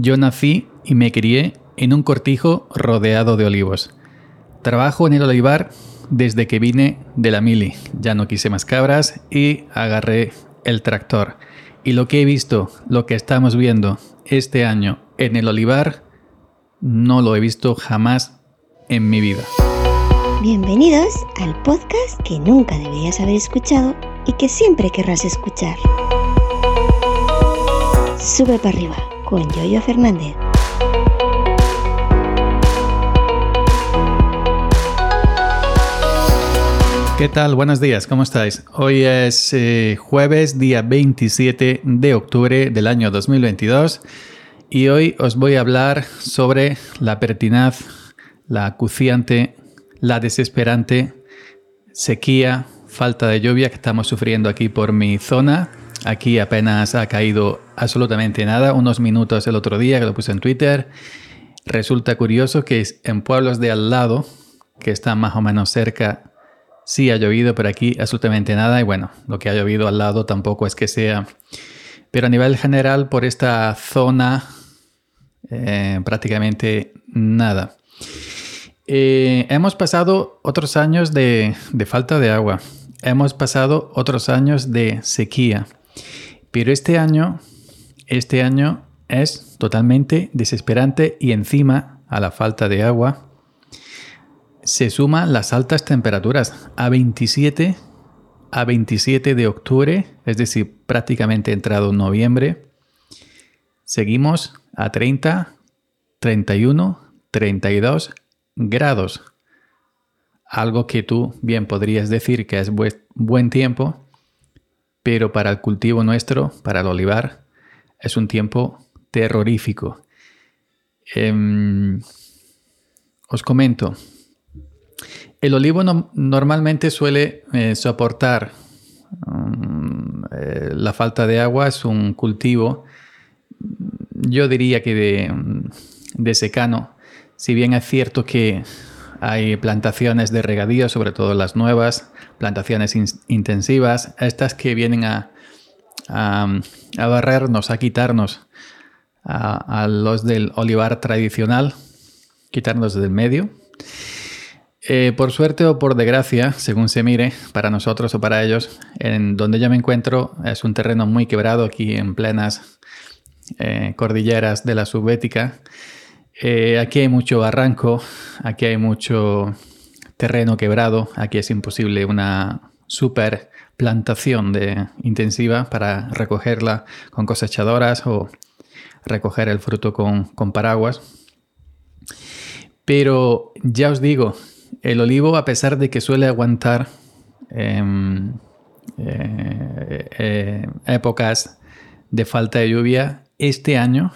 Yo nací y me crié en un cortijo rodeado de olivos. Trabajo en el olivar desde que vine de la mili. Ya no quise más cabras y agarré el tractor. Y lo que he visto, lo que estamos viendo este año en el olivar, no lo he visto jamás en mi vida. Bienvenidos al podcast que nunca deberías haber escuchado y que siempre querrás escuchar. Sube para arriba con Yoyo Fernández. ¿Qué tal? Buenos días, ¿cómo estáis? Hoy es eh, jueves, día 27 de octubre del año 2022 y hoy os voy a hablar sobre la pertinaz, la acuciante, la desesperante sequía, falta de lluvia que estamos sufriendo aquí por mi zona Aquí apenas ha caído absolutamente nada, unos minutos el otro día que lo puse en Twitter. Resulta curioso que en pueblos de al lado, que están más o menos cerca, sí ha llovido, pero aquí absolutamente nada. Y bueno, lo que ha llovido al lado tampoco es que sea... Pero a nivel general, por esta zona, eh, prácticamente nada. Eh, hemos pasado otros años de falta de agua. Hemos pasado otros años de sequía. Pero este año, este año es totalmente desesperante y encima a la falta de agua se suman las altas temperaturas a 27 a 27 de octubre, es decir, prácticamente entrado noviembre. Seguimos a 30, 31, 32 grados. Algo que tú bien podrías decir que es buen tiempo, pero para el cultivo nuestro, para el olivar, es un tiempo terrorífico. Em, os comento, el olivo normalmente suele eh, soportar mm, eh, la falta de agua, es un cultivo, yo diría que de, de secano, si bien es cierto que hay plantaciones de regadío, sobre todo las nuevas, plantaciones intensivas, estas que vienen a, barrernos, a quitarnos a, los del olivar tradicional, quitarnos del medio. Eh, por suerte o por desgracia, según se mire, para nosotros o para ellos, en donde yo me encuentro es un terreno muy quebrado aquí en plenas eh, cordilleras de la subbética eh, aquí hay mucho barranco, aquí hay mucho terreno quebrado, aquí es imposible una super plantación de intensiva para recogerla con cosechadoras o recoger el fruto con, paraguas. Pero ya os digo, el olivo, a pesar de que suele aguantar em, eh, eh, épocas de falta de lluvia, este año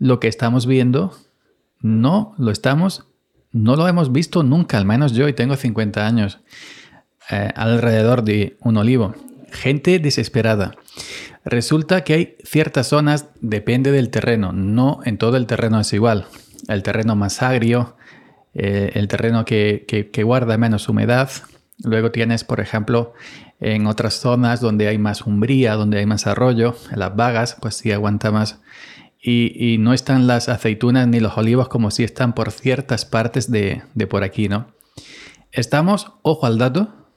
lo que estamos viendo no lo estamos, no lo hemos visto nunca, al menos yo, y tengo 50 años, eh, alrededor de un olivo. Gente desesperada. Resulta que hay ciertas zonas, depende del terreno, no en todo el terreno es igual. El terreno más agrio, eh, el terreno que, que guarda menos humedad. Luego tienes, por ejemplo, en otras zonas donde hay más umbría, donde hay más arroyo, en las vagas, pues sí aguanta más y, no están las aceitunas ni los olivos como si están por ciertas partes de, por aquí, ¿no? Estamos, ojo al dato,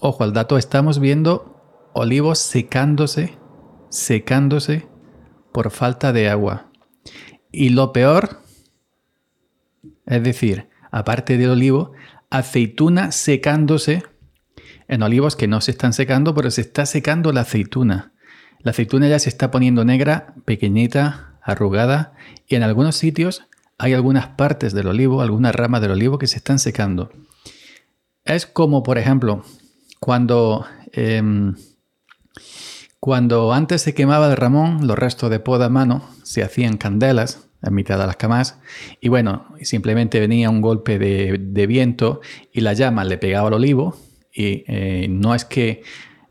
ojo al dato, estamos viendo olivos secándose, secándose por falta de agua. Y lo peor, es decir, aparte del olivo, aceituna secándose en olivos que no se están secando, pero se está secando la aceituna. La aceituna ya se está poniendo negra, pequeñita, arrugada y en algunos sitios hay algunas partes del olivo, algunas ramas del olivo que se están secando. Es como, por ejemplo, cuando, em, cuando antes se quemaba el ramón, los restos de poda a mano se hacían candelas en mitad de las camas y bueno, simplemente venía un golpe de, viento y la llama le pegaba al olivo y eh, no es que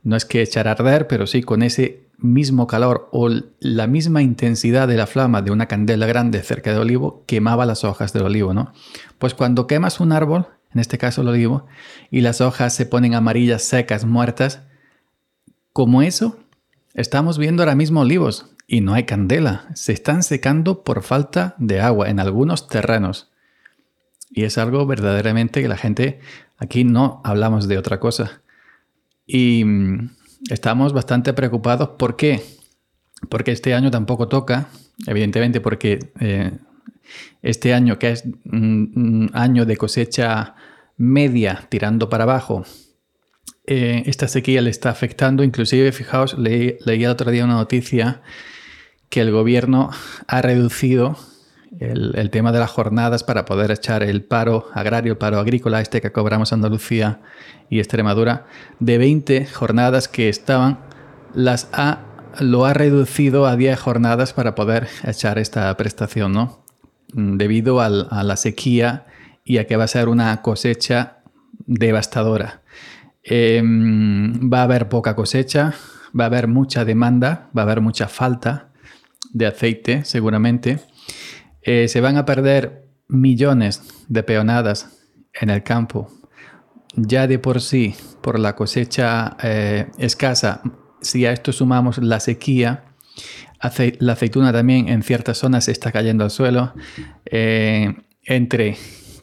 no es que echar a arder, pero sí con ese mismo calor o la misma intensidad de la flama de una candela grande cerca del olivo quemaba las hojas del olivo, ¿no? Pues cuando quemas un árbol, en este caso el olivo, y las hojas se ponen amarillas, secas, muertas, como eso, estamos viendo ahora mismo olivos. y no hay candela. Se están secando por falta de agua en algunos terrenos. Y es algo verdaderamente que la gente aquí no hablamos de otra cosa. Y mm, estamos bastante preocupados. ¿Por qué? Porque este año tampoco toca, evidentemente porque eh, este año, que es un año de cosecha media tirando para abajo, eh, esta sequía le está afectando. Inclusive, fijaos, leí, leí el otro día una noticia que el gobierno ha reducido el, tema de las jornadas para poder echar el paro agrario, el paro agrícola, este que cobramos Andalucía y Extremadura, de 20 jornadas que estaban, las ha, lo ha reducido a 10 jornadas para poder echar esta prestación, ¿no? Mm, debido a la sequía y a que va a ser una cosecha devastadora. Em, va a haber poca cosecha, va a haber mucha demanda, va a haber mucha falta de aceite seguramente eh, se van a perder millones de peonadas en el campo. Ya de por sí, por la cosecha eh, escasa, si a esto sumamos la sequía, la aceituna también en ciertas zonas está cayendo al suelo. Eh, entre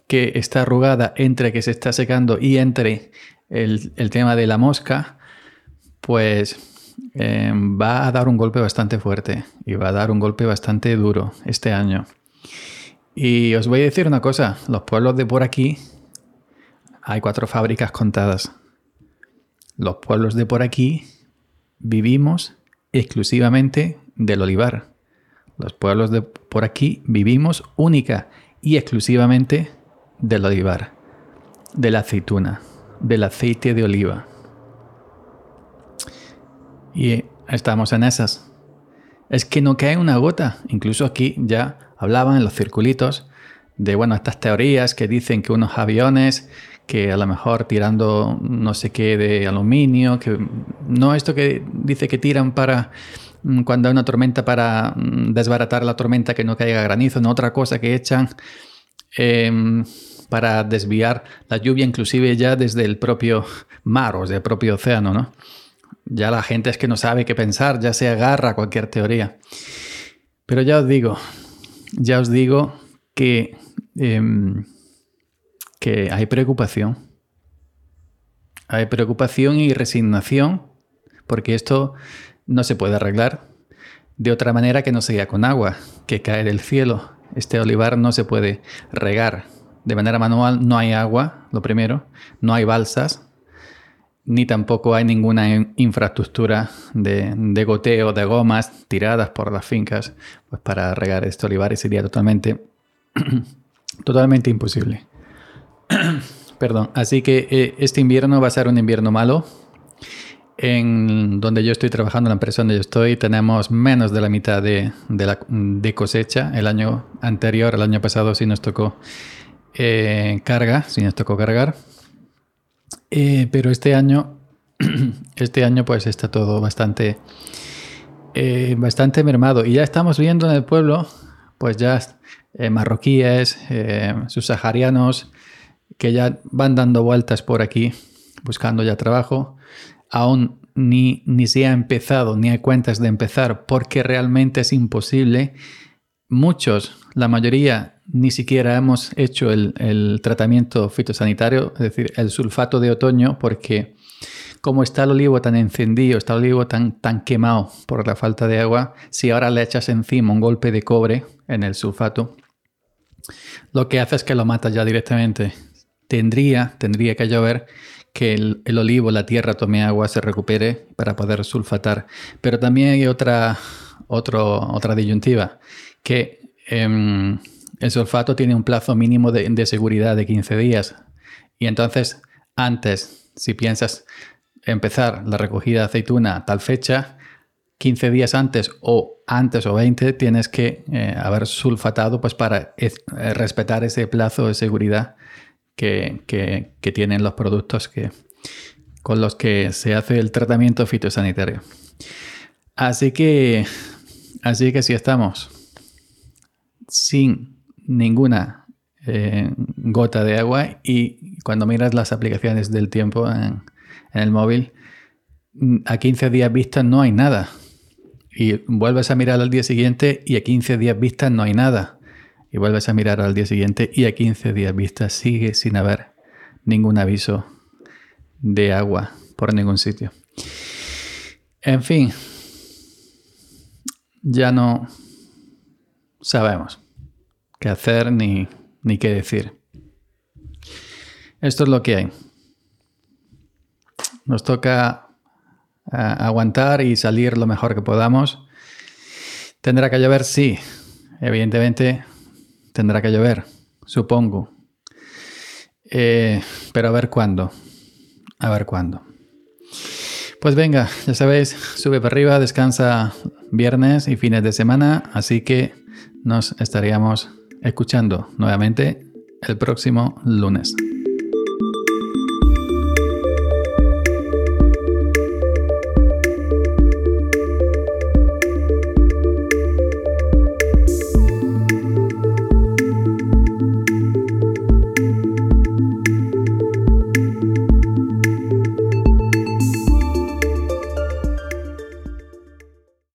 que está arrugada, entre que se está secando y entre el, tema de la mosca, pues va a dar un golpe bastante fuerte y va a dar un golpe bastante duro este año. Y os voy a decir una cosa, los pueblos de por aquí hay cuatro fábricas contadas. Los pueblos de por aquí vivimos exclusivamente del olivar. Los pueblos de por aquí vivimos única y exclusivamente del olivar, de la aceituna, del aceite de oliva. Y estamos en esas. Es que no cae una gota. Incluso aquí ya hablaban en los circulitos de bueno, estas teorías que dicen que unos aviones que a lo mejor tirando no sé qué de aluminio, que no esto que dice que tiran para mm, cuando hay una tormenta para mm, desbaratar la tormenta que no caiga granizo, no otra cosa que echan em, para desviar la lluvia inclusive ya desde el propio mar o desde el propio océano, ¿no? Ya la gente es que no sabe qué pensar, ya se agarra a cualquier teoría. Pero ya os digo, ya os digo que, em, que hay preocupación. Hay preocupación y resignación porque esto no se puede arreglar de otra manera que no sea con agua que cae del cielo. Este olivar no se puede regar de manera manual, no hay agua, lo primero, no hay balsas, ni tampoco hay ninguna infraestructura de, goteo de gomas tiradas por las fincas pues para regar este olivar y sería totalmente, totalmente imposible. Perdón, así que eh, este invierno va a ser un invierno malo. En donde yo estoy trabajando, en la empresa donde yo estoy, tenemos menos de la mitad de, la, de cosecha. El año anterior, el año pasado, sí nos tocó eh, carga, sí nos tocó cargar eh, pero este año, este año pues está todo bastante, eh, bastante mermado. Y ya estamos viendo en el pueblo, pues ya eh, marroquíes, subsaharianos, que ya van dando vueltas por aquí buscando ya trabajo. Aún ni, ni se ha empezado, ni hay cuentas de empezar, porque realmente es imposible. Muchos, la mayoría, ni siquiera hemos hecho el, tratamiento fitosanitario, es decir, el sulfato de otoño, porque como está el olivo tan encendido, está el olivo tan, quemado por la falta de agua, si ahora le echas encima un golpe de cobre en el sulfato, lo que hace es que lo mata ya directamente. Tendría, tendría que llover que el, olivo, la tierra tome agua, se recupere para poder sulfatar. Pero también hay otra, otra disyuntiva, que em, el sulfato tiene un plazo mínimo de, seguridad de 15 días. Y entonces, antes, si piensas empezar la recogida de aceituna a tal fecha, 15 días antes o antes o 20 tienes que eh, haber sulfatado pues para eh, respetar ese plazo de seguridad que, que, tienen los productos que, con los que se hace el tratamiento fitosanitario. Así que, así que si estamos sin ninguna eh, gota de agua y cuando miras las aplicaciones del tiempo en, el móvil, mm, a 15 días vista no hay nada. Y vuelves a mirar al día siguiente y a 15 días vistas no hay nada. Y vuelves a mirar al día siguiente y a 15 días vistas sigue sin haber ningún aviso de agua por ningún sitio. En fin, ya no sabemos qué hacer ni, ni qué decir. Esto es lo que hay. Nos toca eh, aguantar y salir lo mejor que podamos. ¿Tendrá que llover? Sí. Evidentemente tendrá que llover, supongo. Eh, pero a ver cuándo. A ver cuándo. Pues venga, ya sabéis, sube para arriba, descansa viernes y fines de semana, así que nos estaríamos escuchando nuevamente el próximo lunes.